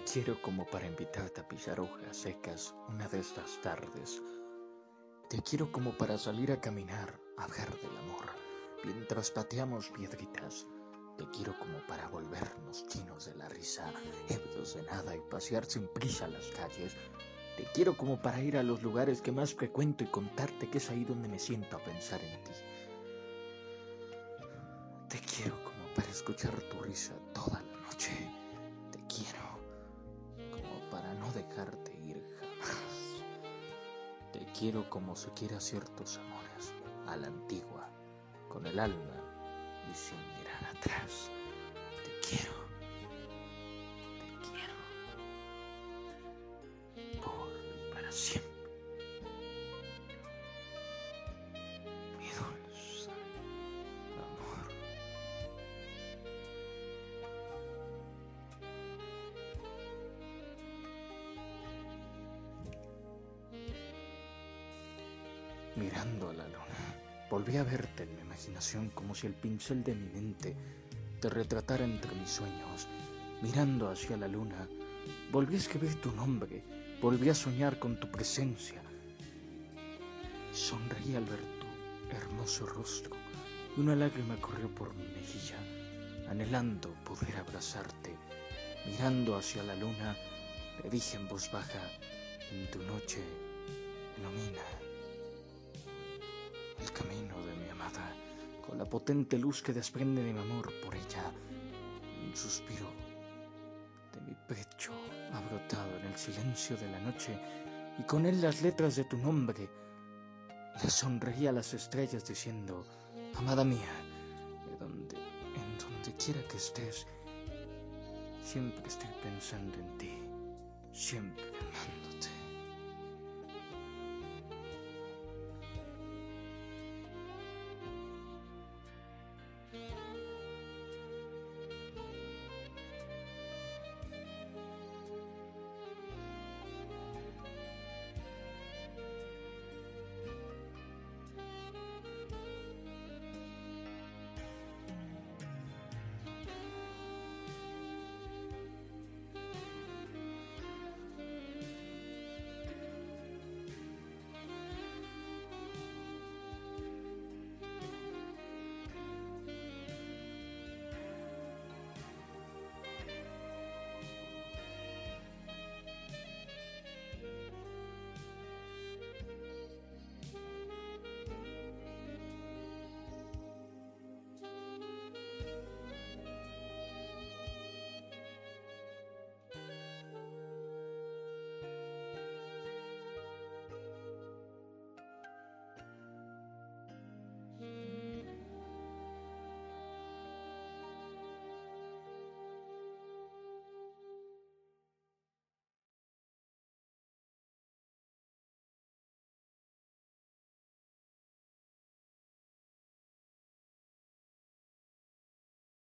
quiero como para invitarte a pisar hojas secas una de estas tardes. Te quiero como para salir a caminar, a hablar del amor, mientras pateamos piedritas. Te quiero como para volvernos chinos de la risa, ebrios de nada y pasear sin prisa las calles. Te quiero como para ir a los lugares que más frecuento y contarte que es ahí donde me siento a pensar en ti. Te quiero como para escuchar tu risa toda la noche. Te quiero como se quiere a ciertos amores, a la antigua, con el alma y sin mirar atrás. Te quiero. Mirando a la luna, volví a verte en mi imaginación como si el pincel de mi mente te retratara entre mis sueños. Mirando hacia la luna, volví a escribir tu nombre, volví a soñar con tu presencia. Sonreí al ver tu hermoso rostro y una lágrima corrió por mi mejilla, anhelando poder abrazarte. Mirando hacia la luna, le dije en voz baja, en tu noche ilumina el camino de mi amada, con la potente luz que desprende de mi amor por ella. Un suspiro de mi pecho ha brotado en el silencio de la noche y con él las letras de tu nombre. Le sonreí a las estrellas diciendo, amada mía, de donde, en donde quiera que estés, siempre estoy pensando en ti, siempre amando.